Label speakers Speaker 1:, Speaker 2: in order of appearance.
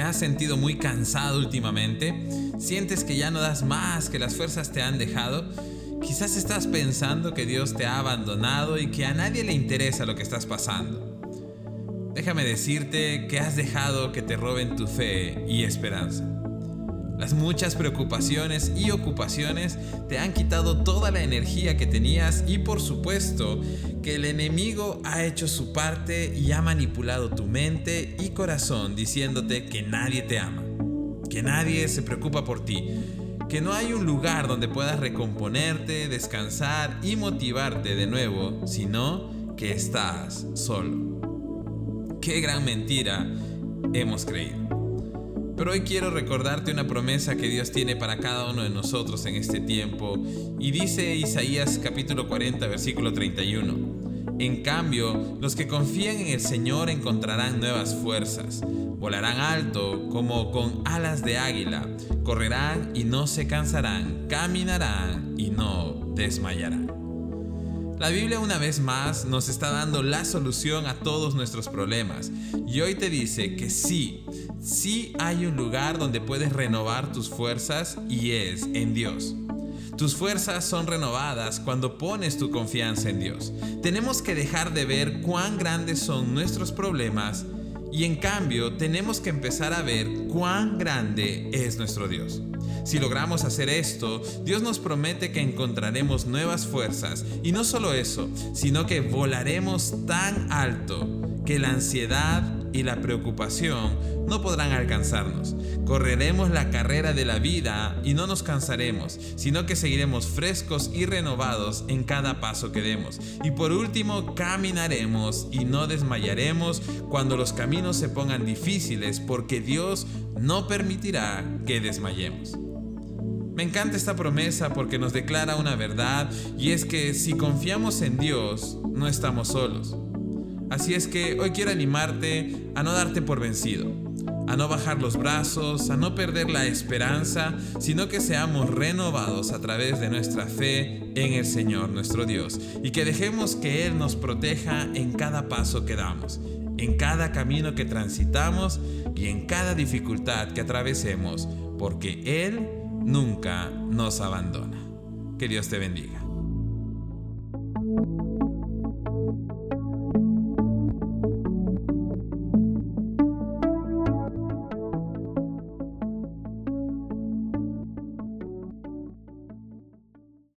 Speaker 1: has sentido muy cansado últimamente? ¿Sientes que ya no das más, que las fuerzas te han dejado? Quizás estás pensando que Dios te ha abandonado y que a nadie le interesa lo que estás pasando. Déjame decirte que has dejado que te roben tu fe y esperanza. Las muchas preocupaciones y ocupaciones te han quitado toda la energía que tenías y por supuesto que el enemigo ha hecho su parte y ha manipulado tu mente y corazón diciéndote que nadie te ama, que nadie se preocupa por ti, que no hay un lugar donde puedas recomponerte, descansar y motivarte de nuevo, sino que estás solo. Qué gran mentira hemos creído. Pero hoy quiero recordarte una promesa que Dios tiene para cada uno de nosotros en este tiempo. Y dice Isaías capítulo 40 versículo 31. En cambio, los que confían en el Señor encontrarán nuevas fuerzas. Volarán alto como con alas de águila. Correrán y no se cansarán. Caminarán y no desmayarán. La Biblia una vez más nos está dando la solución a todos nuestros problemas y hoy te dice que sí, sí hay un lugar donde puedes renovar tus fuerzas y es en Dios. Tus fuerzas son renovadas cuando pones tu confianza en Dios. Tenemos que dejar de ver cuán grandes son nuestros problemas y en cambio tenemos que empezar a ver cuán grande es nuestro Dios. Si logramos hacer esto, Dios nos promete que encontraremos nuevas fuerzas y no solo eso, sino que volaremos tan alto que la ansiedad y la preocupación no podrán alcanzarnos. Correremos la carrera de la vida y no nos cansaremos, sino que seguiremos frescos y renovados en cada paso que demos. Y por último, caminaremos y no desmayaremos cuando los caminos se pongan difíciles, porque Dios no permitirá que desmayemos. Me encanta esta promesa porque nos declara una verdad y es que si confiamos en Dios, no estamos solos. Así es que hoy quiero animarte a no darte por vencido, a no bajar los brazos, a no perder la esperanza, sino que seamos renovados a través de nuestra fe en el Señor nuestro Dios y que dejemos que Él nos proteja en cada paso que damos, en cada camino que transitamos y en cada dificultad que atravesemos, porque Él nunca nos abandona. Que Dios te bendiga.